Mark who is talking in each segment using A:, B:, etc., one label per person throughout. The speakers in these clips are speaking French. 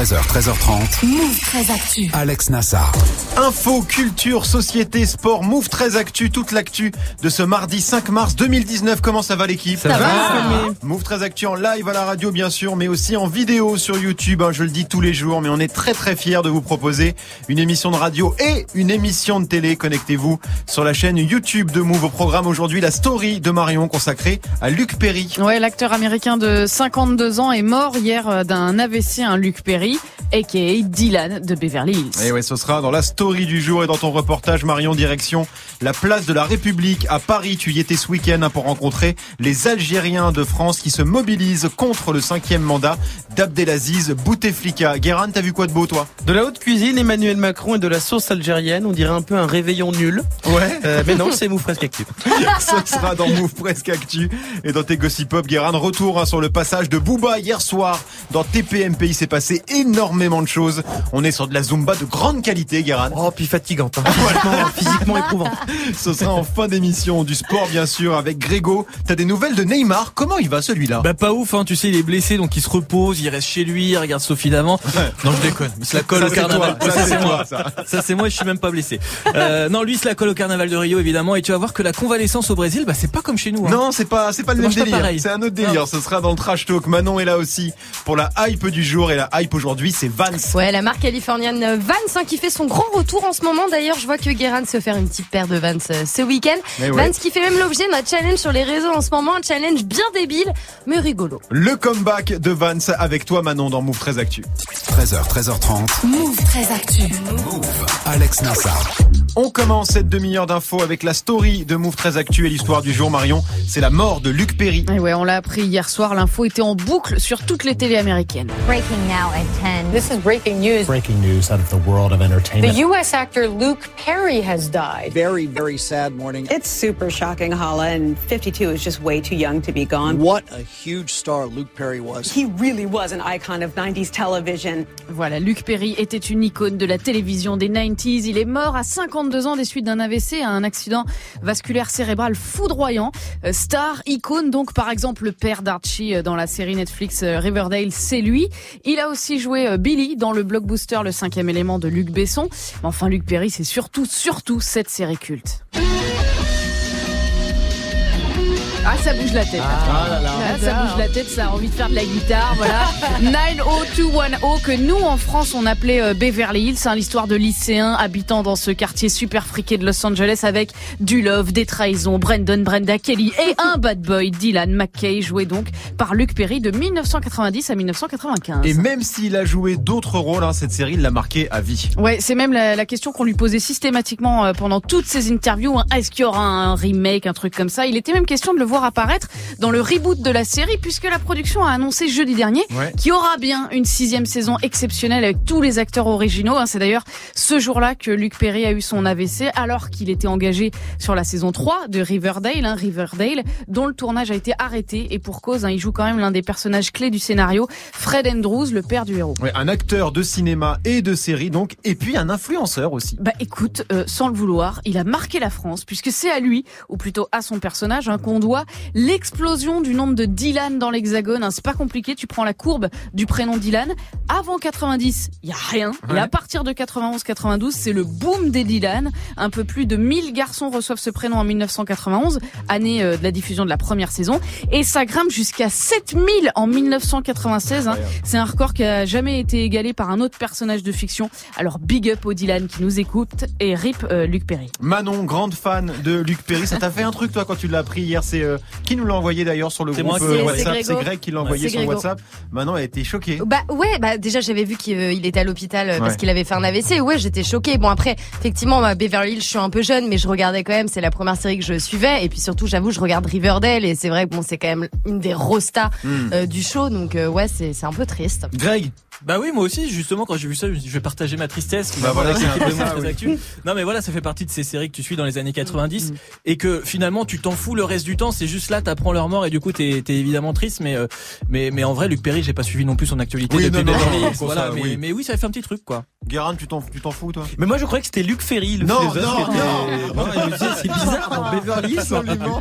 A: 13h, 13h30.
B: Move 13 Actu.
A: Alex Nassar.
C: Info, culture, société, sport, Move 13 Actu, toute l'actu de ce mardi 5 mars 2019. Comment ça va l'équipe
D: Ça, va,
C: Move 13 Actu en live à la radio bien sûr, mais aussi en vidéo sur YouTube. hein, je le dis tous les jours, mais on est très très fiers de vous proposer une émission de radio et une émission de télé. Connectez-vous sur la chaîne YouTube de Move. Au programme aujourd'hui, la story de Marion consacrée à Luc Perry.
D: Ouais, l'acteur américain de 52 ans est mort hier euh, d'un AVC, un Luc Perry, aka Dylan de Beverly Hills.
C: Et ouais, ce sera dans la story du jour et dans ton reportage Marion direction la place de la République à Paris. Tu y étais ce week-end hein, pour rencontrer les Algériens de France qui se mobilisent contre le cinquième mandat d'Abdelaziz Bouteflika. Guérin, t'as vu quoi de beau toi?
E: De la haute cuisine, Emmanuel Macron et de la sauce algérienne, on dirait un peu un réveillon nul.
C: Ouais.
E: Euh, mais non, c'est Move Presque Actu.
C: Ce sera dans Move Presque Actu et dans tes Gossip Pop. Guérin, retour hein, sur le passage de Booba hier soir dans TPMP. Il s'est passé énormément de choses. On est sur de la Zumba de grande qualité, Guérin.
E: Oh, puis fatigante. Hein. Physiquement, physiquement éprouvant.
C: Ce sera en fin d'émission du sport bien sûr avec Grégo. T'as des nouvelles de Neymar? Comment il va celui-là?
F: Bah pas ouf, hein, tu sais, il est blessé, donc il se repose, il reste chez lui, il regarde Sophie d'avant. Non, je déconne, il se la colle
C: Ça,
F: au carnaval.
C: toi, ça, c'est
F: moi.
C: ça.
F: Ça c'est moi, je suis même pas blessé. Euh, non, lui il se la colle au carnaval de Rio évidemment, et tu vas voir que la convalescence au Brésil, bah c'est pas comme chez nous. Hein.
C: Non, c'est pas, c'est pas le même délire. C'est un autre délire.
F: Non.
C: Ce sera dans le trash talk. Manon est là aussi pour la hype du jour et la hype aujourd'hui, c'est Vance.
G: Ouais, la marque californienne Vans hein, qui fait son grand retour en ce moment. D'ailleurs, je vois que Guérin se faire une petite paire de Vans euh, ce week-end.
C: Mais ouais.
G: Vans qui fait même l'objet d'un challenge sur les réseaux en ce moment, un challenge bien débile, mais rigolo.
C: Le comeback de Vance avec toi Manon dans Move 13 Actu.
A: 13h, 13h30.
B: Move 13 Actu.
A: Alex Nassar.
C: On commence cette demi-heure d'infos avec la story de Move 13 Actu et l'histoire du jour Marion. C'est la mort de Luc Perry.
D: Et ouais, on l'a appris hier soir, l'info était en boucle sur toutes les télés américaines.
H: Breaking now at 10.
I: This is breaking news.
J: Breaking news out of the world of
I: The
J: entertainment.
I: U.S. actor Luke Perry has died.
K: very, very sad morning.
L: It's super shocking, Hala, and 52 is just way too young to be gone.
K: What a huge star Luke Perry was.
L: He really was an icon of 90s television.
D: Voilà, Luc Perry était une icône de la télévision des 90s. Il est mort à 52 ans des suites d'un AVC, un accident vasculaire cérébral foudroyant. Euh, Star, icône donc par exemple le père d'Archie euh, dans la série Netflix euh, Riverdale, c'est lui. Il a aussi joué Billy dans le blockbuster Le cinquième élément de Luc Besson. Enfin Luc Perry, c'est surtout, surtout cette série culte. Ah, ça bouge la tête. Ah, ça bouge la tête, ça a envie de faire de la guitare, voilà. 90210 que nous en France on appelait euh, Beverly Hills, hein, l'histoire de lycéens habitant dans ce quartier super friqué de Los Angeles avec du love, des trahisons, Brandon, Brenda Kelly et un bad boy, Dylan McKay, joué donc par Luc Perry de 1990 à 1995.
C: Et même s'il a joué d'autres rôles, hein, cette série l'a marqué à vie.
D: Ouais, c'est même la, la question qu'on lui posait systématiquement euh, pendant toutes ces interviews. hein. Est-ce qu'il y aura un remake, un truc comme ça? Il était même question de le voir apparaître dans le reboot de la série, puisque la production a annoncé jeudi dernier
C: Ouais.
D: qu'il y aura bien une sixième saison exceptionnelle avec tous les acteurs originaux. hein. C'est d'ailleurs ce jour-là que Luc Perry a eu son AVC, alors qu'il était engagé sur la saison 3 de Riverdale, hein, Riverdale, dont le tournage a été arrêté et pour cause, hein, il joue quand même l'un des personnages clés du scénario, Fred Andrews, le père du héros.
C: Ouais, un acteur de cinéma et de série donc, et puis un influenceur aussi.
D: Bah écoute, euh, sans le vouloir, il a marqué la France puisque c'est à lui, ou plutôt à son personnage, hein, qu'on doit l'explosion du nombre de Dylan dans l'Hexagone. Hein, c'est pas compliqué, tu prends la courbe du prénom Dylan. Avant 90, il y a rien. Et à partir de 91-92, c'est le boom des Dylan. Un peu plus de 1000 garçons reçoivent ce prénom en 1991, année euh, de la diffusion de la première saison, et ça grimpe jusqu'à 7000 en 1996. hein. C'est un record qui a jamais été égalé par un autre personnage de fiction. Alors big up au Dylan qui nous écoute et rip euh, Luc Perry.
C: Manon, grande fan de Luc Perry. Ça t'a fait un truc toi quand tu l'as appris hier C'est euh, qui nous l'a envoyé d'ailleurs sur le
F: C'est
C: groupe
F: moi,
C: euh, WhatsApp?
G: C'est.
C: Greg qui l'a envoyé sur
G: Grégo.
C: WhatsApp. Manon a été choquée.
G: Bah ouais, bah déjà j'avais vu qu'il euh, était à l'hôpital euh, parce
C: Ouais.
G: qu'il avait fait un AVC. Ouais, j'étais choquée. Bon après, effectivement, bah, Beverly Hills, je suis un peu jeune, mais je regardais quand même. C'est la première série que je suivais. Et puis surtout, j'avoue, je regarde Riverdale et c'est vrai que bon, c'est quand même une des rostas
C: Hmm.
G: euh, du show. Donc euh, ouais, c'est c'est un peu triste.
C: Greg,
F: Bah oui, moi aussi, justement, quand j'ai vu ça, je me suis dit, je vais partager ma tristesse.
C: Bah voilà, c'est
F: Très
C: oui.
F: Actu. Non, mais voilà, ça fait partie de ces séries que tu suis dans les années 90 et que finalement, tu t'en fous le reste du temps. C'est juste là, t'apprends leur mort et du coup, t'es t'es évidemment triste. Mais, euh, mais, mais en vrai, Luc Perry, j'ai pas suivi non plus son actualité
C: Oui,
F: depuis
C: non, non,
F: Beverly
C: non,
F: Voilà,
C: ça,
F: mais,
C: oui.
F: mais oui, ça fait un petit truc, quoi.
C: Guérin, tu t'en tu t'en fous toi?
E: Mais moi je croyais que c'était Luc Ferry, le
C: Non, non, non.
E: C'est bizarre dans Beverly.
C: Absolument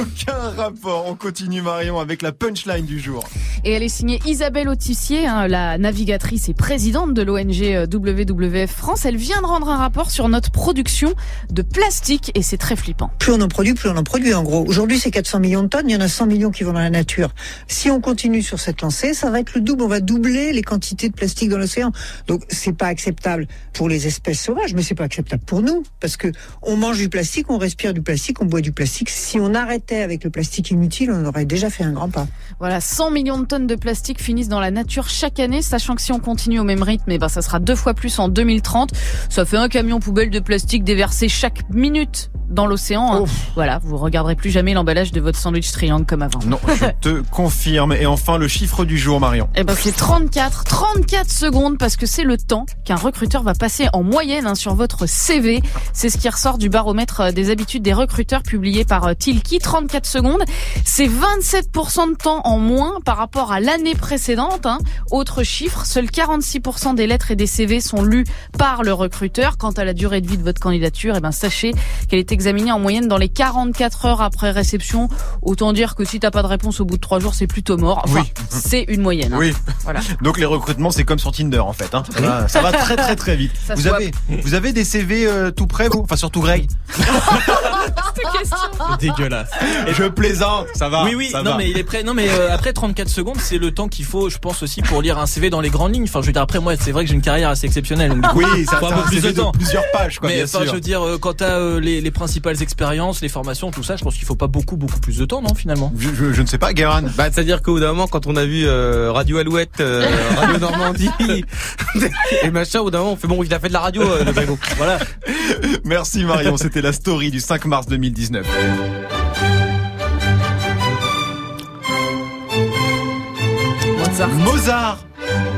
C: aucun rapport. On continue Marion avec la punchline du jour.
D: Et elle est signée Isabelle Autissier, hein, la navigatrice et présidente de l'ONG euh, WWF France. Elle vient de rendre un rapport sur notre production de plastique et c'est très flippant.
J: Plus on en produit, plus on en produit en gros. Aujourd'hui, c'est 400 millions de tonnes, il y en a 100 millions qui vont dans la nature. Si on continue sur cette lancée, ça va être le double, on va doubler les quantités de plastique dans l'océan. Donc c'est pas acceptable pour les espèces sauvages, mais c'est pas acceptable pour nous parce que on mange du plastique, on respire du plastique, on boit du plastique. Si on arrêtait avec le plastique inutile, on aurait déjà fait un grand pas.
D: Voilà, 100 millions de tonnes de plastique finissent dans la nature chaque année, sachant que si on continue au même rythme, eh ben, ça sera deux fois plus en 2030. Ça fait un camion poubelle de plastique déversé chaque minute dans l'océan. hein. Voilà, vous regarderez plus jamais l'emballage de votre sandwich triangle comme avant.
C: Non, je te confirme. Et enfin, le chiffre du jour, Marion.
D: Eh ben c'est 34, 34 secondes parce que c'est le temps qu'un recruteur va passer en moyenne hein, sur votre CV. C'est ce qui ressort du baromètre euh, des habitudes des recruteurs publié par euh, Tilki. 34 secondes, c'est 27% de temps en moins par rapport à l'année précédente. hein. Autre chiffre, seuls 46% des lettres et des CV sont lus par le recruteur. Quant à la durée de vie de votre candidature, eh ben sachez qu'elle est examinée en moyenne dans les 44 heures après réception. Autant dire que si t'as pas de réponse au bout de trois jours, c'est plutôt mort. Enfin,
C: Oui.
D: c'est une moyenne. hein.
C: Oui.
D: Voilà.
C: Donc les recrutements, c'est comme sur Tinder en fait. Hein. Ça, va, ça va très très très vite.
D: Ça
C: vous
D: swap.
C: avez, vous avez des CV euh, tout prêts, vous? Enfin surtout Greg.
F: Dégueulasse.
C: Et je plaisante, ça va.
F: Oui, oui,
C: ça
F: non,
C: va.
F: mais il est prêt. Non, mais euh, après 34 secondes, c'est le temps qu'il faut, je pense aussi, pour lire un CV dans les grandes lignes. Enfin, je veux dire, après, moi, c'est vrai que j'ai une carrière assez exceptionnelle. Donc,
C: Oui, ça c'est
F: un peu
C: un
F: plus de
C: CV de
F: temps.
C: plusieurs pages, quoi,
F: mais
C: bien
F: enfin,
C: sûr.
F: je veux dire, euh, quand t'as euh, les, les principales expériences, les formations, tout ça, je pense qu'il faut pas beaucoup, beaucoup plus de temps, non, finalement.
C: Je, je- je ne sais pas, Guérin.
E: Bah, c'est-à-dire qu'au bout d'un moment, quand on a vu euh, Radio Alouette, euh, Radio Normandie et machin, au bout d'un moment, on fait bon, il a fait de la radio, euh, le Grégo. Voilà.
C: Merci Marion, c'était la story du 5 mars 2019.
D: Mozart.
C: Mozart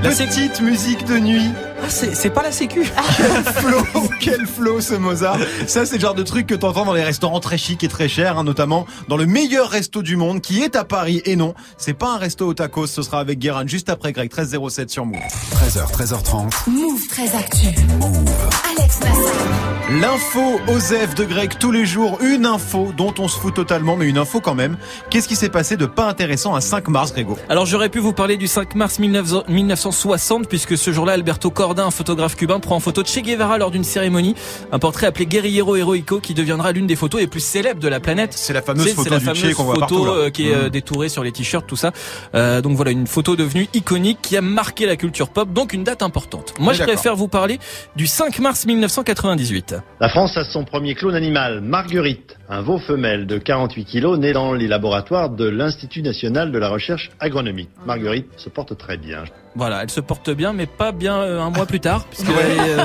C: La petite musique de nuit.
E: Ah, c'est pas la sécu.
C: Quel flow, quel flow ce Mozart. Ça c'est le genre de truc que t'entends dans les restaurants très chics et très chers, hein, notamment dans le meilleur resto du monde qui est à Paris. Et non, c'est pas un resto au tacos, ce sera avec Guérin juste après Greg 1307 sur Move.
A: 13h, 13h30.
B: Move très actu. Alex Nassar.
C: L'info Osef de Greg tous les jours, une info dont on se fout totalement, mais une info quand même. Qu'est-ce qui s'est passé de pas intéressant un 5 mars, Grégo?
F: Alors j'aurais pu vous parler du 5 mars 1900 1960 puisque ce jour-là Alberto Un photographe cubain, prend en photo de Che Guevara lors d'une cérémonie, un portrait appelé Guerriero Heroico qui deviendra l'une des photos les plus célèbres de la planète.
C: C'est la fameuse photo
F: la
C: du
F: fameuse
C: Che qu'on voit
F: photo
C: partout,
F: euh, qui est euh,
C: Mhm.
F: détourée sur les t-shirts, tout ça. Euh, donc voilà, une photo devenue iconique qui a marqué la culture pop, donc une date importante. Moi,
C: Oui,
F: je préfère vous parler du 5 mars 1998.
M: La France a son premier clone animal, Marguerite, un veau femelle de 48 kilos né dans les laboratoires de l'Institut national de la recherche agronomique. Marguerite se porte très bien.
F: Voilà, elle se porte bien, mais pas bien euh, un mois plus tard, puisqu'elle est,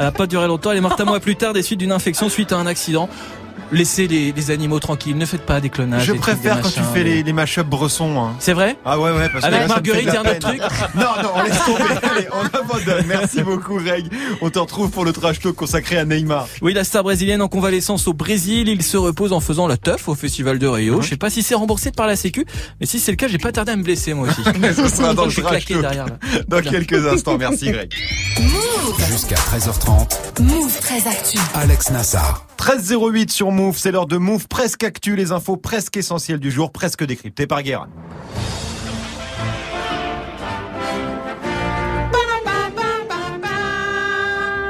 F: euh, pas duré longtemps. Elle est morte un mois plus tard des suites d'une infection suite à un accident. Laissez les, les animaux tranquilles, ne faites pas des clonages.
C: Je préfère
F: des
C: quand tu fais les, les mash-up bressons. hein.
F: C'est vrai?
C: Ah ouais, ouais, parce que
F: Avec
C: là, me fait
F: Marguerite, il y a un autre truc
C: Non, non, on laisse tomber. Allez, on abandonne. Merci beaucoup, Greg. On te retrouve pour le trash talk consacré à Neymar.
F: Oui, la star brésilienne en convalescence au Brésil, il se repose en faisant la teuf au festival de Rio.
C: Mhm.
F: Je sais pas si c'est remboursé par la Sécu, mais si c'est le cas, j'ai pas tardé à me blesser moi aussi.
C: Ce sera dans le trash talk.
F: derrière là.
C: Dans quelques instants. Merci, Greg.
A: Jusqu'à 13h30.
B: Move très actu.
A: Alex Nassar.
C: 13.08 sur Move, c'est l'heure de Move presque actu, les infos presque essentielles du jour, presque décryptées par Guérin.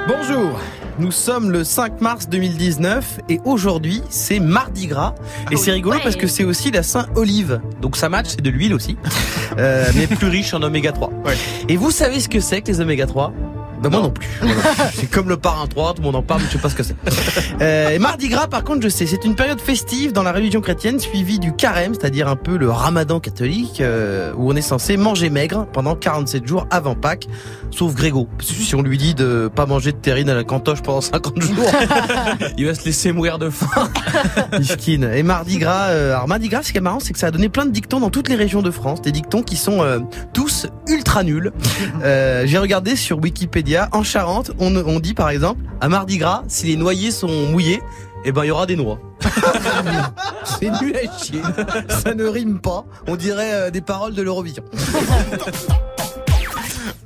E: Bonjour. Nous sommes le 5 mars 2019 et aujourd'hui c'est Mardi Gras et c'est rigolo parce que c'est aussi la Saint-Olive. Donc ça match, c'est de l'huile aussi, euh, mais plus riche en oméga 3.
C: Ouais.
E: Et vous savez ce que c'est que les oméga 3 ben moi non plus. Moi non plus. C'est comme le parrain 3, tout le monde en parle, mais je sais pas ce que c'est. Euh, et Mardi Gras, par contre, je sais, c'est une période festive dans la religion chrétienne suivie du carême, c'est-à-dire un peu le ramadan catholique, euh, où on est censé manger maigre pendant 47 jours avant Pâques, sauf Grégo. Si on lui dit de pas manger de terrine à la cantoche pendant 50 jours, il va se laisser mourir de faim. Miskin. Et Mardi Gras, euh, alors Mardi Gras, ce qui est marrant, c'est que ça a donné plein de dictons dans toutes les régions de France, des dictons qui sont euh, tous ultra nuls. Euh, J'ai regardé sur Wikipédia, en Charente, on, on dit par exemple, à Mardi Gras, si les noyers sont mouillés, eh ben il y aura des noix. c'est nul à chier. Ça ne rime pas. On dirait euh, des paroles de l'Eurovision.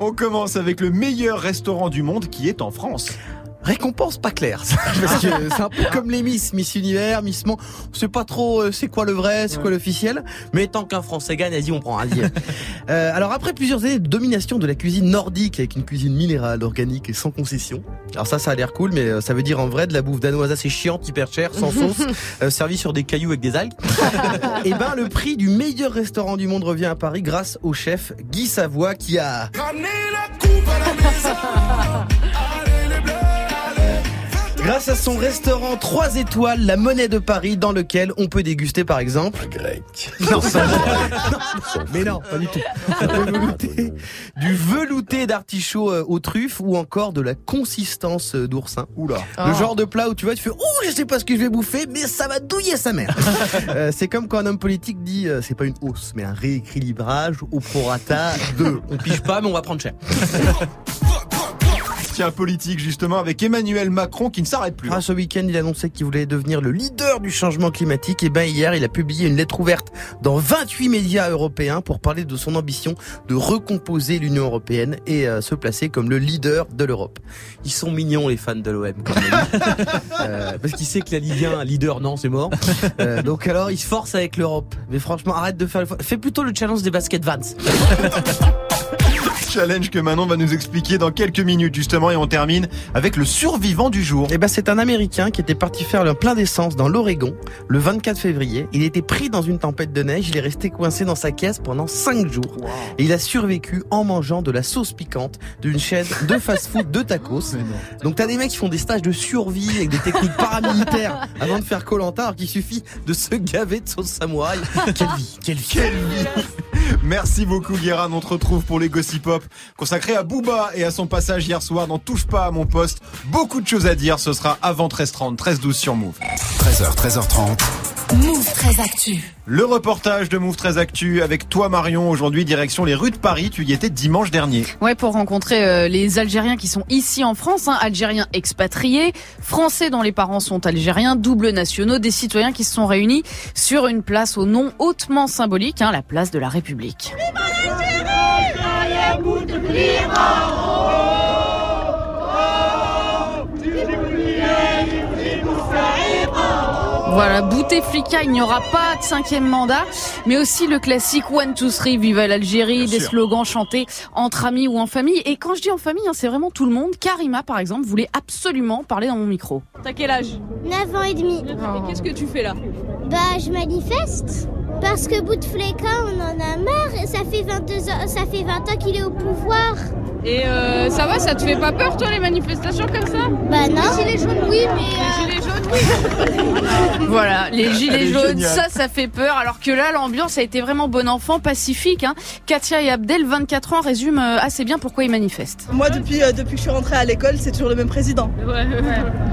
C: On commence avec le meilleur restaurant du monde qui est en France.
E: Récompense pas claire. Parce que c'est un peu comme les Miss, Miss Univers, Miss Monde. On sait pas trop euh, c'est quoi le vrai, c'est quoi l'officiel. Mais tant qu'un Français gagne, vas-y, on prend. Vas-y. euh, alors après plusieurs années de domination de la cuisine nordique avec une cuisine minérale, organique et sans concession. Alors ça, ça a l'air cool, mais euh, ça veut dire en vrai de la bouffe danoise assez chiante, hyper chère, sans sauce, euh, servie sur des cailloux avec des algues. et ben le prix du meilleur restaurant du monde revient à Paris grâce au chef Guy Savoie qui a Grâce à son restaurant 3 étoiles, la monnaie de Paris, dans lequel on peut déguster par exemple.
A: Grec.
E: Non, ça, non, mais non, pas du tout. Velouter du velouté d'artichaut euh, aux truffes ou encore de la consistance euh, d'oursin.
C: Oula.
E: Le genre de plat où tu vois, tu fais oh je sais pas ce que je vais bouffer, mais ça va douiller sa mère. Euh, c'est comme quand un homme politique dit euh, c'est pas une hausse, mais un rééquilibrage au prorata de. On pige pas, mais on va prendre cher.
C: Tiens, politique justement avec Emmanuel Macron qui ne s'arrête plus.
E: Ah, ce week-end, il annonçait qu'il voulait devenir le leader du changement climatique. Et ben hier, il a publié une lettre ouverte dans 28 médias européens pour parler de son ambition de recomposer l'Union européenne et euh, se placer comme le leader de l'Europe. Ils sont mignons les fans de l'OM, quand même. Euh, parce qu'il sait que la Ligue 1, leader, non, c'est mort. Euh, donc alors, il se force avec l'Europe. Mais franchement, arrête de faire le... Fais plutôt le challenge des baskets Vans.
C: Challenge que Manon va nous expliquer dans quelques minutes justement et on termine avec le survivant du jour.
E: Eh ben, c'est un Américain qui était parti faire le plein d'essence dans l'Oregon le 24 février. Il était pris dans une tempête de neige. Il est resté coincé dans sa caisse pendant 5 jours. Et il a survécu en mangeant de la sauce piquante d'une chaîne de fast-food de tacos. Donc t'as des mecs qui font des stages de survie avec des techniques paramilitaires avant de faire Colanta, alors qu'il suffit de se gaver de sauce samouraï. Quelle vie, quelle vie.
C: Quelle vie Merci beaucoup Guérin, on te retrouve pour les Gossip Hop consacré à Booba et à son passage hier soir dans Touche pas à mon poste. Beaucoup de choses à dire, ce sera avant 13h30, 13h12 sur Move.
A: 13h, 13h30.
B: Move 13 Actu.
C: Le reportage de Move 13 Actu avec toi Marion, aujourd'hui direction les rues de Paris, tu y étais dimanche dernier.
D: Ouais, pour rencontrer euh, les Algériens qui sont ici en France, hein, Algériens expatriés, Français dont les parents sont algériens, doubles nationaux, des citoyens qui se sont réunis sur une place au nom hautement symbolique, hein, la place de la République. Voilà, Bouteflika, il n'y aura pas de cinquième mandat, mais aussi le classique One, Two, Three, Viva l'Algérie, des
C: sûr.
D: slogans chantés entre amis ou en famille. Et quand je dis en famille, hein, c'est vraiment tout le monde. Karima, par exemple, voulait absolument parler dans mon micro.
N: T'as quel âge?
O: 9 ans et demi.
N: Et qu'est-ce que tu fais là?
O: Bah, je manifeste. Parce que Bouteflika, on en a marre. et Ça fait 22 ans, ça fait 20 ans qu'il est au pouvoir.
N: Et euh, ça va, ça te fait pas peur toi les manifestations comme ça?
O: Bah non. Les gilets jaunes, oui, mais...
N: Les gilets jaunes, oui
D: Voilà, les gilets jaunes,
C: géniale.
D: ça, ça fait peur. Alors que là, l'ambiance a été vraiment bon enfant, pacifique. Hein. Katia et Abdel, 24 ans, résument euh, assez bien pourquoi ils manifestent.
P: Moi, depuis, euh, depuis que je suis rentrée à l'école, c'est toujours le même président.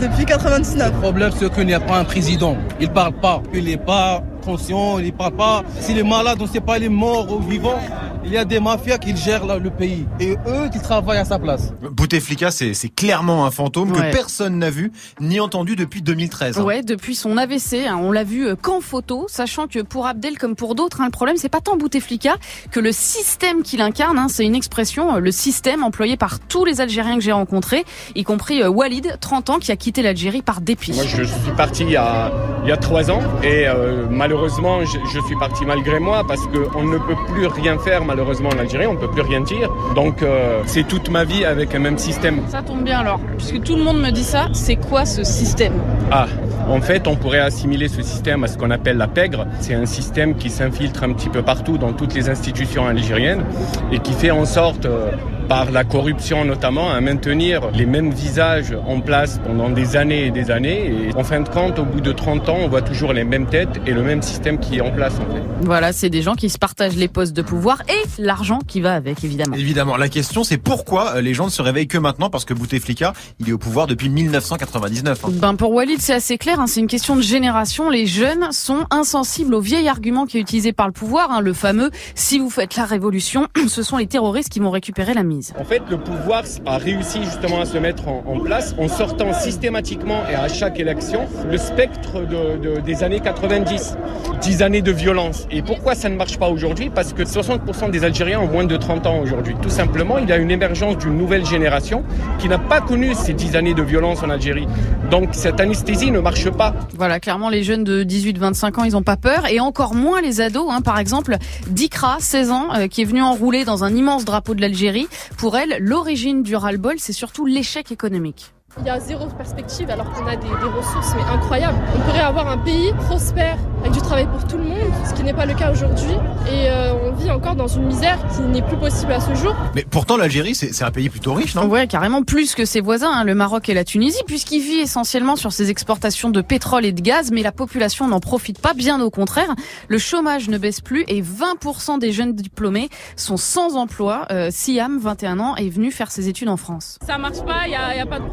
P: Depuis 99.
Q: Le problème, c'est qu'il n'y a pas un président. Il parle pas. Il n'est pas conscient, il parle pas. S'il est malade, on ne sait pas, il est mort ou vivant. Il y a des mafias qui gèrent le pays. Et eux qui travaillent à sa place.
C: Bouteflika, c'est clairement un fantôme
D: Ouais.
C: que personne n'a vu ni entendu depuis 2013. hein.
D: Ouais, depuis son AVC, hein, on l'a vu euh, qu'en photo, sachant que pour Abdel comme pour d'autres, hein, le problème c'est pas tant Bouteflika que le système qu'il incarne. hein, c'est une expression, euh, le système employé par tous les Algériens que j'ai rencontrés, y compris euh, Walid, 30 ans, qui a quitté l'Algérie par dépit.
R: Moi, je suis parti il y a, il y a trois ans et euh, malheureusement, je, je suis parti malgré moi parce qu'on ne peut plus rien faire malheureusement en Algérie, on ne peut plus rien dire. Donc, euh, c'est toute ma vie avec un même système.
N: Ça tombe bien alors, puisque tout le monde me dit ça, c'est quoi ce système?
R: Ah, en fait, on pourrait assimiler ce système à ce qu'on appelle la pègre. C'est un système qui s'infiltre un petit peu partout dans toutes les institutions algériennes et qui fait en sorte, euh, par la corruption notamment, à maintenir les mêmes visages en place pendant des années et des années. Et en fin de compte, au bout de 30 ans, on voit toujours les mêmes têtes et le même système qui est en place en fait.
D: Voilà, c'est des gens qui se partagent les postes de pouvoir et l'argent qui va avec, évidemment.
C: Évidemment, la question c'est pourquoi euh, les gens ne se réveillent que maintenant parce que Bouteflika, il est au pouvoir depuis 1999. hein.
D: Ben pour Walid, c'est assez clair, hein, c'est une question de génération. Les jeunes sont insensibles au vieil argument qui est utilisé par le pouvoir, hein, le fameux « si vous faites la révolution, ce sont les terroristes qui vont récupérer la mise ».
R: En fait, le pouvoir a réussi justement à se mettre en, en place en sortant systématiquement et à chaque élection le spectre de, de, des années 90. 10 années de violence. Et pourquoi ça ne marche pas aujourd'hui? Parce que 60% des Algériens ont moins de 30 ans aujourd'hui. Tout simplement, il y a une émergence d'une nouvelle génération qui n'a pas connu ces 10 années de violence en Algérie. Donc cette anesthésie ne marche pas.
D: Voilà, clairement, les jeunes de 18-25 ans, ils n'ont pas peur. Et encore moins les ados. Hein. Par exemple, Dikra, 16 ans, euh, qui est venue enrouler dans un immense drapeau de l'Algérie. Pour elle, l'origine du ras-le-bol, c'est surtout l'échec économique.
N: Il y a zéro perspective alors qu'on a des, des, ressources mais incroyables. On pourrait avoir un pays prospère avec du travail pour tout le monde, ce qui n'est pas le cas aujourd'hui. Et euh, on vit encore dans une misère qui n'est plus possible à ce jour.
C: Mais pourtant l'Algérie c'est un pays plutôt riche, non?
D: Ouais, carrément plus que ses voisins, hein, le Maroc et la Tunisie, puisqu'il vit essentiellement sur ses exportations de pétrole et de gaz, mais la population n'en profite pas, bien au contraire. Le chômage ne baisse plus et 20% des jeunes diplômés sont sans emploi. Euh, Siam, 21 ans, est venu faire ses études en France.
N: Ça marche pas, il n'y a, a, pas de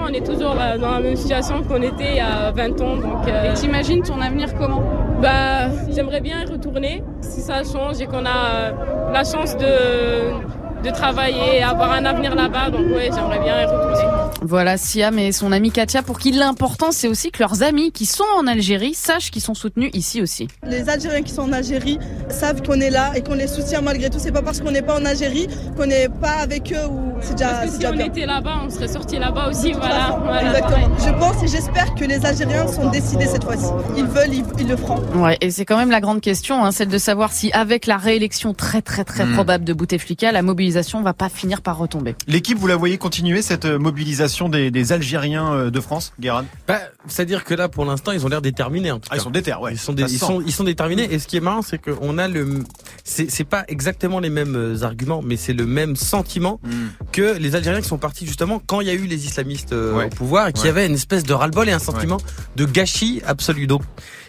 N: on est toujours euh, dans la même situation qu'on était il y a 20 ans. Donc, euh...
D: Et t'imagines ton avenir comment?
N: Bah, j'aimerais bien y retourner si ça change et qu'on a euh, la chance de de travailler et avoir un avenir là-bas. Donc oui, j'aimerais bien y retourner.
D: Voilà Siam et son amie Katia pour qui l'important c'est aussi que leurs amis qui sont en Algérie sachent qu'ils sont soutenus ici aussi.
P: Les Algériens qui sont en Algérie savent qu'on est là et qu'on les soutient malgré tout. C'est pas parce qu'on n'est pas en Algérie qu'on n'est pas avec eux ou c'est déjà.
N: Parce que si on
P: bien.
N: était là-bas, on serait sorti là-bas aussi. Voilà. voilà.
P: Exactement. Je pense et j'espère que les Algériens sont décidés cette fois-ci. Ils veulent, ils, ils, le feront.
D: Ouais, et c'est quand même la grande question, hein, celle de savoir si avec la réélection très très très mmh. probable de Bouteflika, la mobilisation va pas finir par retomber.
C: L'équipe, vous la voyez continuer cette mobilisation des, des Algériens de France, Guérin
E: bah, C'est-à-dire que là, pour l'instant, ils ont l'air déterminés. En tout
C: ah, ils sont déter, ouais.
E: Ils sont, des, ils sont, ils sont déterminés. Et ce qui est marrant, c'est qu'on a le, c'est pas exactement les mêmes arguments, mais c'est le même sentiment
C: mmh.
E: que les Algériens qui sont partis justement quand il y a eu les islamistes euh, ouais. au pouvoir et qui ouais. avait une espèce de ras-le-bol et un sentiment ouais. de gâchis absolu. Donc,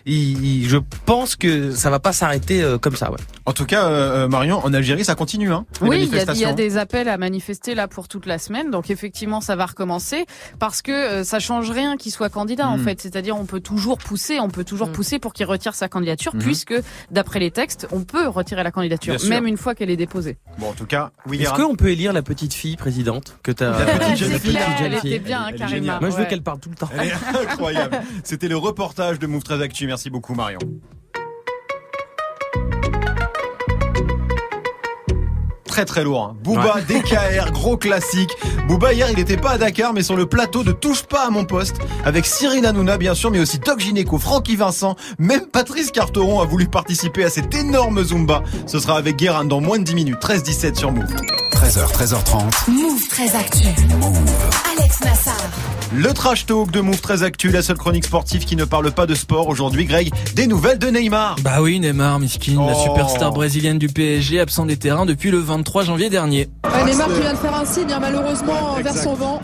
E: il, il, je pense que ça va pas s'arrêter euh, comme ça. Ouais.
C: En tout cas, euh, Marion, en Algérie, ça continue. Hein,
D: oui, il y, y, a des appels à manifester là pour toute la semaine. Donc effectivement, ça va recommencer parce que euh, ça change rien qu'il soit candidat mmh. en fait. C'est-à-dire, on peut toujours pousser, on peut toujours mmh. pousser pour qu'il retire sa candidature, mmh. puisque d'après les textes, on peut retirer la candidature, même une fois qu'elle est déposée.
C: Bon, en tout cas, oui.
E: Est-ce qu'on peut élire la petite fille présidente que t'as
C: La petite jeune fille.
D: Elle était bien, hein.
E: Moi, je veux qu'elle parle tout le temps.
C: Elle est incroyable. C'était le reportage de Move 13 Actu. Merci beaucoup, Marion. très très lourd. Hein. Booba, ouais. DKR, gros classique. Booba hier il était pas à Dakar mais sur le plateau de Touche pas à mon poste avec Cyril Hanouna bien sûr mais aussi Doc Gineco, Francky Vincent, même Patrice Carteron a voulu participer à cet énorme Zumba. Ce sera avec Guérin dans moins de 10 minutes, 13-17 sur Move.
A: 13h, 13h30.
B: Move 13 Actu.
A: Move.
B: Alex Nassar.
C: Le trash talk de Move 13 Actu, la seule chronique sportive qui ne parle pas de sport. Aujourd'hui, Greg, des nouvelles de Neymar.
F: Bah oui, Neymar, Miskin,
C: Oh.
F: la superstar brésilienne du PSG, absent des terrains depuis le 23 janvier dernier.
P: Ouais, Neymar qui vient de faire un signe, hein, malheureusement, vers son vent.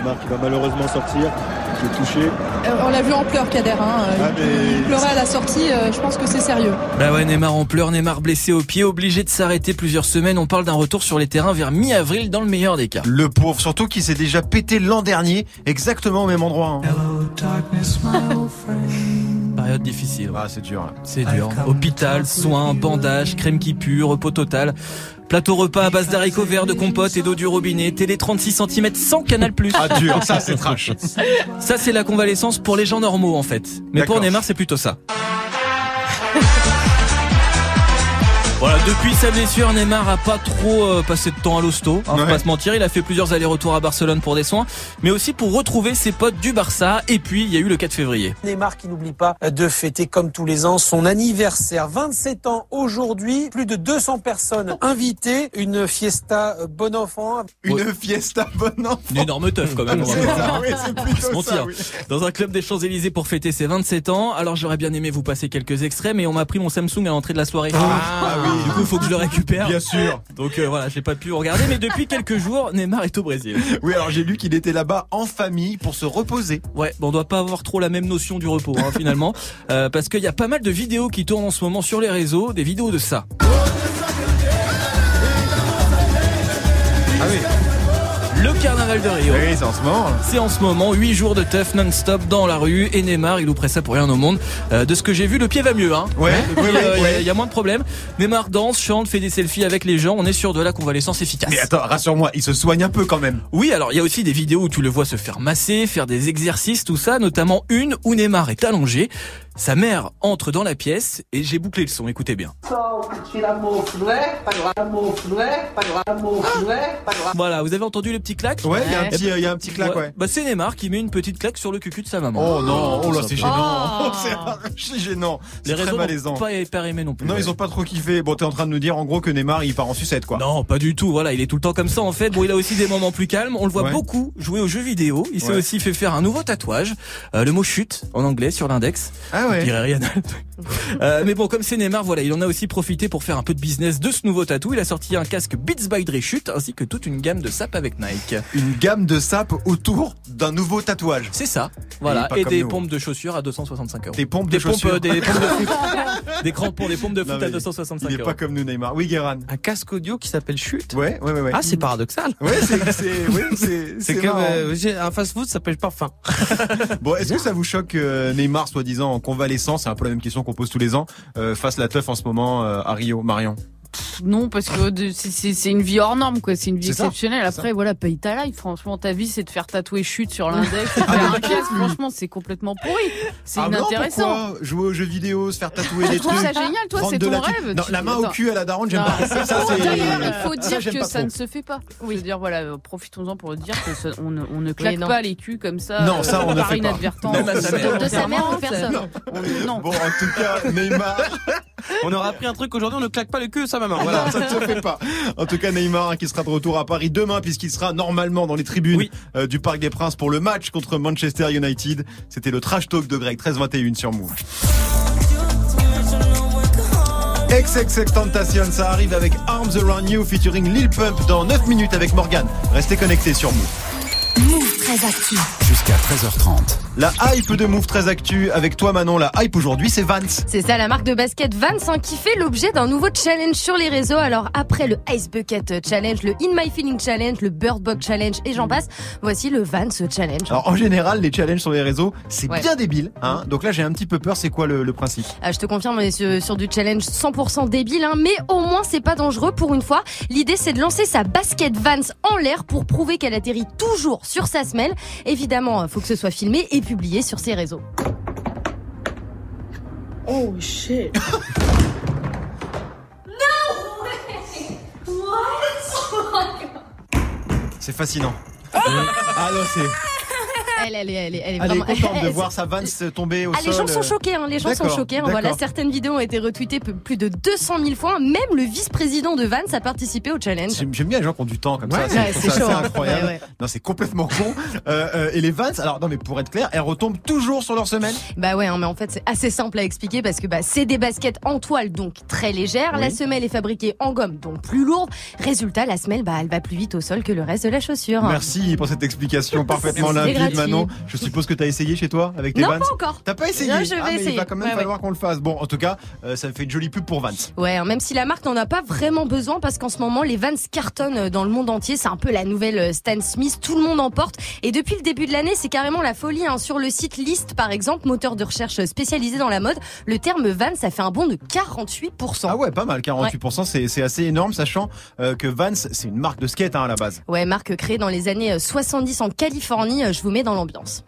S: Neymar qui va malheureusement sortir, qui est touché.
P: Euh, on l'a vu en pleurs, Kader. Hein.
S: Ah, mais-
P: Il pleurait à la sortie, euh, je pense que c'est sérieux.
F: Bah ouais, Neymar en pleurs, Neymar blessé au pied, obligé de s'arrêter plusieurs semaines. On parle d'un retour sur les terrains vers mi-avril dans le meilleur des cas.
C: Le pauvre, surtout qu'il s'est déjà pété l'an dernier, exactement au même endroit. hein.
F: Période difficile.
C: Ah, c'est dur.
F: C'est dur. Hôpital, soins, bandages, crème qui pue, repos total. Plateau repas à base d'haricots verts, de compote et d'eau du robinet. Télé 36 cm sans Canal+.
C: Ah, dur, ça c'est trash.
F: Ça, c'est la convalescence pour les gens normaux, en fait. Mais pour. Neymar, c'est plutôt ça. Voilà, depuis sa blessure, Neymar a pas trop euh, passé de temps à l'hosto. Hein, faut
C: Ouais.
F: pas se mentir, il a fait plusieurs allers-retours à Barcelone pour des soins, mais aussi pour retrouver ses potes du Barça. Et puis, il y a eu le 4 février.
T: Neymar qui n'oublie pas de fêter comme tous les ans son anniversaire. 27 ans aujourd'hui, plus de 200 personnes invitées, une fiesta euh, bon enfant.
C: Une fiesta bon enfant.
F: Une énorme teuf quand même. on va
C: C'est
F: pas-
C: ça, oui, c'est
F: pas
C: plutôt
F: se mentir.
C: ça, oui.
F: Dans un club des Champs-Élysées pour fêter ses 27 ans. Alors j'aurais bien aimé vous passer quelques extraits, mais on m'a pris mon Samsung à l'entrée de la soirée.
C: Ah oui.
F: Du coup, faut que je le récupère.
C: Bien sûr.
F: Donc euh, voilà, j'ai pas pu regarder, mais depuis quelques jours, Neymar est au Brésil.
C: Oui, alors j'ai lu qu'il était là-bas en famille pour se reposer.
F: Ouais, bon, on doit pas avoir trop la même notion du repos hein, finalement, euh, parce qu'il y a pas mal de vidéos qui tournent en ce moment sur les réseaux, des vidéos de ça.
C: Ah oui.
F: Le carnaval de Rio.
C: Oui, c'est en ce moment.
F: C'est en ce moment, 8 jours de teuf non-stop dans la rue et Neymar, il louperait ça pour rien au monde. Euh, de ce que j'ai vu, le pied va mieux. Hein.
C: Ouais,
F: euh, il y a- y, moins de problèmes. Neymar danse, chante, fait des selfies avec les gens. On est sur de la convalescence efficace.
C: Mais attends, rassure-moi, il se soigne un peu quand même.
F: Oui, alors il y a aussi des vidéos où tu le vois se faire masser, faire des exercices, tout ça, notamment une où Neymar est allongé. Sa mère entre dans la pièce et j'ai bouclé le son, écoutez bien. Voilà, vous avez entendu le petit claque
C: Ouais, il y a un petit,
F: ben,
C: euh, il y a un petit claque, ouais.
F: Bah c'est Neymar qui met une petite claque sur le cucu de sa maman.
C: Oh non, oh là, c'est gênant.
D: Oh.
C: c'est archi gênant.
F: Les
C: C'est très
F: réseaux
C: malaisant.
F: n'ont pas hyper aimé non plus.
C: Non, ils ont pas trop kiffé. Bon, t'es en train de nous dire en gros que Neymar il part en sucette quoi.
F: Non, pas du tout. Voilà, il est tout le temps comme ça en fait. Bon, il a aussi des moments plus calmes. On le voit
C: Ouais.
F: beaucoup jouer aux jeux vidéo. Il s'est
C: Ouais.
F: aussi fait faire un nouveau tatouage, euh, le mot chute en anglais sur l'index.
C: Ah ouais.
F: Je dirais rien. Euh, mais bon, comme c'est Neymar, voilà, il en a aussi profité pour faire un peu de business de ce nouveau tatou. Il a sorti un casque Beats by Dre Chute ainsi que toute une gamme de sapes avec Nike.
C: Une gamme de sapes autour d'un nouveau tatouage.
F: C'est ça.
C: Il
F: Voilà, et des
C: nous.
F: pompes de chaussures à 265 euros.
C: Des pompes de
F: des pompes,
C: chaussures.
F: euh, des pompes de foot. des crampons, des pompes de foot à 265
C: Il est
F: euros.
C: pas comme nous Neymar. Oui, Guéran.
E: Un casque audio qui s'appelle Chute.
C: Ouais, ouais, ouais, ouais.
E: Ah, c'est paradoxal.
C: Ouais, c'est, c'est, oui, c'est,
E: comme euh, un fast-food ça s'appelle Parfum.
C: Bon, est-ce que ça vous choque que Neymar, soi-disant en convalescence, c'est un peu la même question qu'on pose tous les ans, euh, fasse la teuf en ce moment euh, à Rio, Marion
D: Non, parce que c'est- une vie hors norme, quoi. C'est une vie
C: ça,
D: exceptionnelle.
C: c'est
D: Après, voilà, paye ta life. Franchement, ta vie, c'est de faire tatouer chute sur l'index, de faire un casque. Franchement, c'est complètement pourri. C'est
C: ah non,
D: inintéressant.
C: pourquoi Jouer aux jeux vidéo, se faire tatouer
D: Je
C: des
D: trouve
C: trucs.
D: ça génial, toi, c'est ton
C: la-
D: rêve.
C: Non,
D: Tu-
C: la main au cul à la daronne, j'aime
D: Non,
C: pas. Ça,
D: bon,
C: c'est-
D: D'ailleurs, il faut
C: ça,
D: dire que ça ne se fait pas. Oui. Je veux dire, voilà, euh, profitons-en pour dire que ça- on, ne, on ne claque
G: non.
D: pas les culs comme ça.
C: Non, ça, on ne
D: par
C: fait pas.
D: inadvertance.
G: De sa mère ou personne.
D: On- Non.
C: Bon, en tout cas, Neymar,
E: On aura appris un truc aujourd'hui, on ne claque pas le cul de sa maman. Voilà.
C: voilà, ça ne se fait pas. En tout cas, Neymar hein, qui sera de retour à Paris demain puisqu'il sera normalement dans les tribunes
F: Oui.
C: euh, du Parc des Princes pour le match contre Manchester United. C'était le trash talk de Greg 13-21 sur Move. XXX Tentation, ça arrive avec Arms Around You featuring Lil Pump dans 9 minutes avec Morgan. Restez connectés sur Move.
B: Move très actu.
A: Jusqu'à 13h30.
C: La hype de Move très actu avec toi Manon. La hype aujourd'hui c'est Vance.
G: C'est ça, la marque de basket Vans hein, qui fait l'objet d'un nouveau challenge sur les réseaux. Alors après le Ice Bucket Challenge, le In My Feeling Challenge, le Bird Box Challenge et j'en passe, voici le Vans Challenge.
C: Alors en général les challenges sur les réseaux c'est
G: Ouais.
C: bien débile. Hein Donc là j'ai un petit peu peur. C'est quoi le, le principe?
G: Ah, je te confirme, on est sur, sur du challenge 100% débile, hein, mais au moins c'est pas dangereux pour une fois. L'idée c'est de lancer sa basket Vans en l'air pour prouver qu'elle atterrit toujours sur sa semelle. Évidemment, faut que ce soit filmé et publié sur ses réseaux.
P: Oh shit.
C: C'est fascinant. ah non c'est.
G: Elle, elle est, elle est, elle est
C: Elle est
G: vraiment.
C: contente de voir sa Vance tomber au
G: Ah, les
C: sol.
G: gens sont choqués, hein, les gens sont choqués. hein, voilà, certaines vidéos ont été retweetées plus de 200 000 fois. Même le vice-président de Vans a participé au challenge.
C: J'aime bien les gens qui ont du temps comme
G: Ouais,
C: ça.
G: ouais, c'est
C: incroyable.
G: Ouais.
C: Non, c'est complètement con. Euh, euh, et les Vans, alors non, mais pour être clair, elles retombent toujours sur leur semelle.
G: Bah ouais, hein, mais en fait c'est assez simple à expliquer parce que bah, c'est des baskets en toile donc très légères. La semelle est fabriquée en gomme donc plus lourde. Résultat, la semelle bah elle va plus vite au sol que le reste de la chaussure.
C: Merci pour cette explication parfaitement limpide, Manon. Je suppose que tu as essayé chez toi avec tes
G: Non,
C: Vans.
G: pas encore.
C: T'as pas essayé
G: Non, je vais
C: ah, mais
G: essayer.
C: Il va quand même
G: Ouais,
C: falloir qu'on le fasse. Bon, en tout cas, euh, ça fait une jolie pub pour Vans.
G: Ouais, hein, même si la marque n'en a pas vraiment besoin parce qu'en ce moment les Vans cartonnent euh, dans le monde entier, c'est un peu la nouvelle euh, Stan Smith, tout le monde en porte et depuis le début de l'année, c'est carrément la folie hein. sur le site List par exemple, moteur de recherche spécialisé dans la mode, le terme Vans ça fait un bond de 48
C: Ah ouais, pas mal. 48%, c'est c'est assez énorme, sachant euh, que Vans, c'est une marque de skate hein, à la base.
G: Ouais, marque créée dans les années euh, 70 en Californie, je vous mets dans l'ambiance.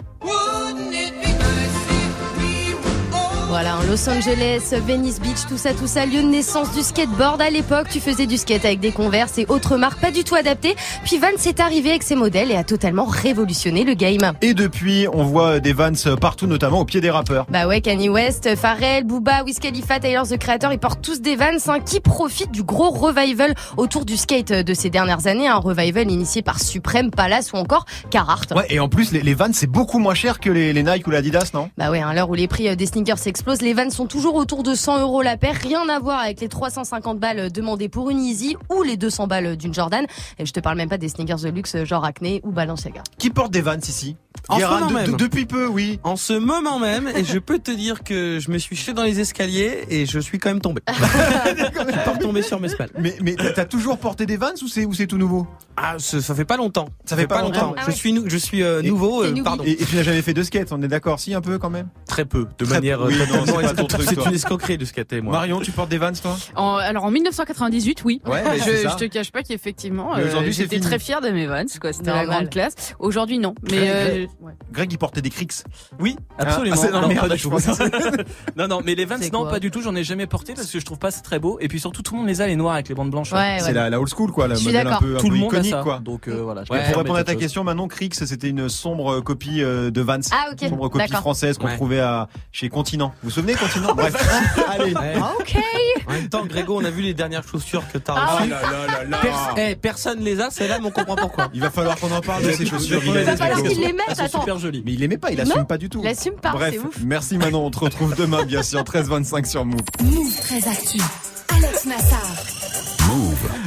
G: Voilà, hein, Los Angeles, Venice Beach, tout ça, tout ça, lieu de naissance du skateboard. À l'époque, tu faisais du skate avec des Converse et autres marques pas du tout adaptées. Puis Vans est arrivé avec ses modèles et a totalement révolutionné le game.
C: Et depuis, on voit des Vans partout, notamment au pied des rappeurs.
G: Bah ouais, Kanye West, Pharrell, Booba, Wiz Khalifa, Tyler the Creator, ils portent tous des Vans hein, qui profitent du gros revival autour du skate de ces dernières années. Un revival initié par Supreme, Palace ou encore Carhartt.
C: Ouais, et en plus, les, les Vans, c'est beaucoup moins cher que les, les Nike ou l'Adidas, non?
G: Bah ouais, à l'heure où les prix euh, des sneakers s'explosent, les Vans sont toujours autour de 100 euros la paire. Rien à voir avec les 350 balles demandées pour une Yeezy ou les 200 balles d'une Jordan. Et je te parle même pas des sneakers de luxe genre Acne ou Balenciaga.
C: Qui porte des Vans ici
E: En ce moment
C: de-
E: même.
C: de- depuis peu, oui.
E: En ce moment même, et je peux te dire que je me suis jeté dans les escaliers et je suis quand même tombé. je suis pas retombé sur mes spalles.
C: Mais, mais t'as- toujours porté des Vans ou c'est ou c'est tout nouveau?
E: Ah, ça, ça fait pas longtemps.
C: Ça fait pas longtemps.
E: Je suis, nou- je suis euh, nouveau. euh, pardon.
C: Et, et tu n'as jamais fait de skate, on est d'accord Si, un peu quand même?
E: Très peu, de
C: Très
E: manière.
C: peu. Oui,
E: euh,
C: non, c'est pas ton truc,
E: C'est une escroquerie de skater, moi.
C: Marion, tu portes des Vans, toi?
D: En- alors en 1998, oui.
C: Ouais, mais
D: je, je te cache pas qu'effectivement, euh, j'étais très fière de mes Vans, quoi. C'était
G: la
D: la grande classe. Aujourd'hui, non. Mais
C: Greg,
D: euh,
C: Greg, il portait des Cricks.
F: Oui, absolument.
C: Ah, c'est- non,
F: non,
C: merde,
F: pas du
C: je
F: tout.
C: pense.
F: non, non, mais les Vans, non, pas du tout. J'en ai jamais porté parce que je trouve pas c'est très beau. Et puis surtout, tout le monde les a les noirs avec les bandes blanches.
D: ouais,
C: C'est
D: ouais.
C: la, la old school, quoi, le
D: Je suis
C: modèle un
D: d'accord.
C: peu,
F: Tout le monde a
C: iconique,
F: ça.
C: quoi.
F: Donc euh, voilà.
C: pour répondre à ta question, Manon, Crix, c'était une sombre copie euh, de Vans.
G: Ah, ok.
C: Sombre copie française qu'on trouvait à, chez Continent. Vous vous souvenez, Continent Bref. Allez.
E: Ouais.
G: Ok.
E: En même temps, Grégo, on a vu les dernières chaussures que t'as
G: Ah
E: reçues.
C: là là là
E: Pers- eh, personne les a, c'est là, mais on comprend pourquoi.
C: Il va falloir qu'on en parle de ces chaussures.
F: Il
G: va falloir qu'il les mette,
F: Elles sont
G: attends.
F: super jolies.
C: Mais il aimait pas, il assume pas du tout.
G: Il assume pas,
C: Bref,
G: c'est ouf.
C: merci Manon, on te retrouve demain bien sûr, 13-25 sur Move.
B: Move très actu. Alex Nassar.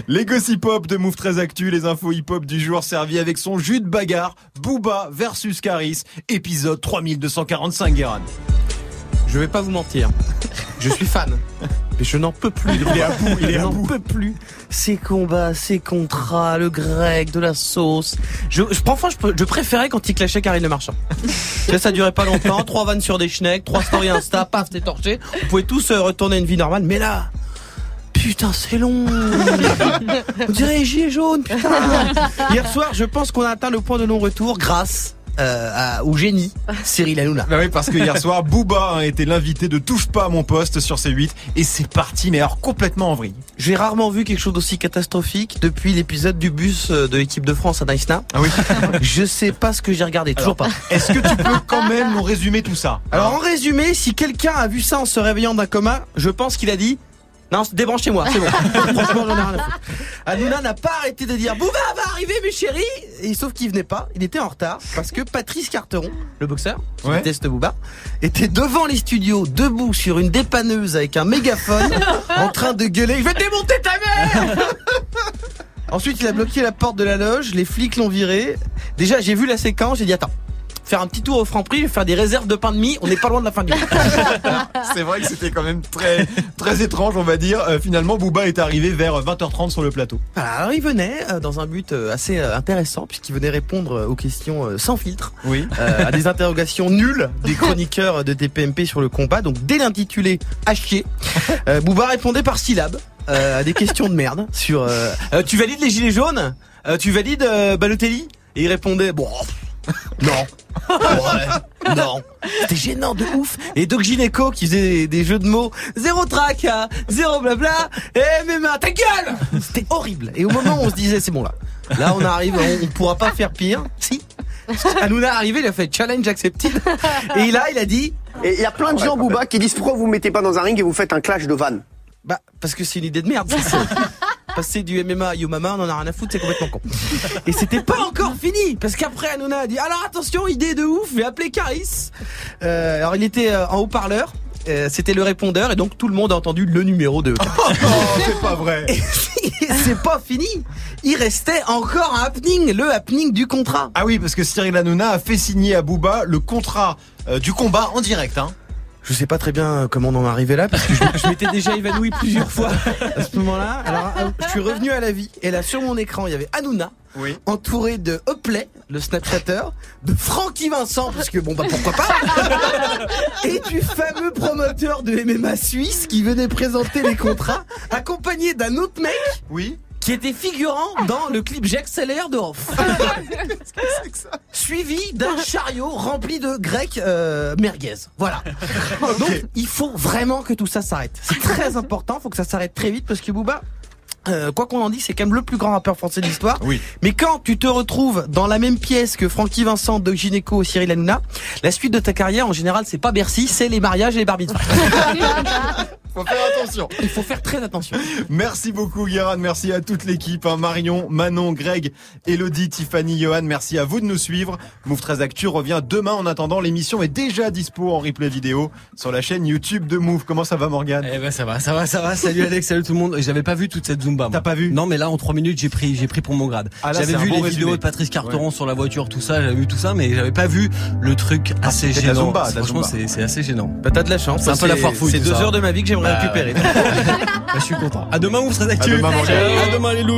C: Les gossip hop de Move très Actu, les infos hip hop du jour servis avec son jus de bagarre, Booba versus Caris, épisode 3245 Guéran.
E: Je vais pas vous mentir. Je suis fan. Mais je n'en peux plus.
C: Il est à bout, il est
E: je n'en peux plus. Ces combats, ces contrats, le grec, de la sauce. Je, je, franchement, je, je préférais quand il clashait Karine Le Marchand. Sais, ça durait pas longtemps. Trois vannes sur des schnecks, trois stories Insta, paf, t'es torché. On pouvait tous euh, retourner à une vie normale. Mais là, putain, c'est long. On dirait les gilets jaunes, putain. Hier soir, je pense qu'on a atteint le point de non-retour grâce euh, à- au génie Cyril Hanouna.
C: Bah oui, parce que hier soir, Booba a été l'invité de Touche pas à mon poste sur C8 et c'est parti, mais alors complètement en vrille.
E: J'ai rarement vu quelque chose d'aussi catastrophique depuis l'épisode du bus euh, de l'équipe de France à Naïsna.
C: Ah oui.
E: Je sais pas ce que j'ai regardé, toujours pas.
C: Est-ce que tu peux quand même nous résumer tout ça?
E: Alors en résumé, si quelqu'un a vu ça en se réveillant d'un coma, je pense qu'il a dit non, débranchez-moi, c'est bon. Franchement, j'en ai rien à foutre. Hanouna n'a pas arrêté de dire Bouba va arriver, mes chéris Et sauf qu'il venait pas, il était en retard parce que Patrice Carteron, le boxeur, qui
C: Ouais.
E: déteste Bouba, était devant les studios, debout sur une dépanneuse avec un mégaphone, en train de gueuler Je vais te démonter ta mère Ensuite, il a bloqué la porte de la loge, les flics l'ont viré. Déjà, j'ai vu la séquence, j'ai dit attends. Faire un petit tour au Franprix, je vais faire des réserves de pain de mie, on n'est pas loin de la fin du mois.
C: C'est vrai que c'était quand même très très étrange, on va dire. Euh, finalement, Booba est arrivé vers 20h30 sur le plateau.
E: Voilà, alors il venait euh, dans un but euh, assez intéressant puisqu'il venait répondre aux questions sans filtre,
C: Oui.
E: euh, à des interrogations nulles des chroniqueurs de TPMP sur le combat. Donc dès l'intitulé à chier, euh, Bouba répondait par syllabes euh, à des questions de merde sur euh, euh, tu valides les gilets jaunes? Euh, Tu valides euh, Balotelli? Et il répondait bon non. Ouais, non. C'était gênant de ouf. Et Doc Gineco qui faisait des, des jeux de mots. Zéro trac hein, zéro blabla. Et mes mains ta gueule. C'était horrible. Et au moment où on se disait c'est bon là. Là on arrive on, on pourra pas faire pire. Si. Hanouna est arrivé il a fait challenge accepted. Et là il a dit
U: Et il y a plein de gens, Booba, qui disent pourquoi vous mettez pas dans un ring et vous faites un clash de vannes?
E: Bah, parce que c'est une idée de merde. Passer du MMA à Yo Mama, on en a rien à foutre, c'est complètement con. Et c'était pas encore fini, parce qu'après Hanouna a dit, alors attention, idée de ouf, je vais appeler Caris. Euh, alors il était euh, en haut-parleur, euh, c'était le répondeur, et donc tout le monde a entendu le numéro de.
C: Oh, c'est pas vrai.
E: Et c'est pas fini, il restait encore un happening, le happening du contrat.
C: Ah oui, parce que Cyril Hanouna a fait signer à Booba le contrat euh, du combat en direct. Hein.
E: Je sais pas très bien comment on en est arrivé là, parce que je, je m'étais déjà évanoui plusieurs fois à ce moment-là. Alors, euh, je suis revenu à la vie, et là, sur mon écran, il y avait Hanouna,
C: Oui.
E: entouré de Hopley, le Snapchatter, de Francky Vincent, parce que bon, bah pourquoi pas, et du fameux promoteur de MMA suisse qui venait présenter les contrats, accompagné d'un autre mec
C: Oui.
E: Qui était figurant dans le clip J'accélère de Off. Suivi d'un chariot rempli de grecs euh, merguez. Voilà. Donc il faut vraiment que tout ça s'arrête. C'est très important, faut que ça s'arrête très vite parce que Booba. euh, quoi qu'on en dise, c'est quand même le plus grand rappeur français de l'histoire.
C: Oui.
E: Mais quand tu te retrouves dans la même pièce que Francky Vincent, Doc Gineco, Cyril Hanouna, la suite de ta carrière, en général, c'est pas Bercy, c'est les mariages et les barbies.
C: Faut faire attention.
E: Il faut faire très attention.
C: Merci beaucoup Guérin, merci à toute l'équipe, hein. Marion, Manon, Greg, Elodie, Tiffany, Johan, merci à vous de nous suivre. Move 13 Actu revient demain. En attendant, l'émission est déjà dispo en replay vidéo sur la chaîne YouTube de Move. Comment ça va Morgane?
V: Eh ben ça va, ça va, ça va. Salut Alex, salut tout le monde. J'avais pas vu toute cette Zumba.
C: T'as pas vu?
V: Non, mais là en trois minutes j'ai pris, j'ai pris pour mon grade.
C: Ah,
V: j'avais vu
C: bon
V: les
C: résumé.
V: vidéos de Patrice Carteron sur la voiture, tout ça, j'avais vu tout ça, mais j'avais pas vu le truc assez
C: Ah, c'était de la
V: gênant.
C: Zumba,
V: Franchement, c'est assez gênant.
E: Bah t'as de la chance.
V: C'est un peu la foire fouille,
E: C'est deux
V: ça.
E: heures de ma vie que j'aimerais
V: Bah,
E: récupérer.
V: Bah, je suis content. À demain, ouf, très actu.
C: À demain, Morgane.
V: À demain les loups.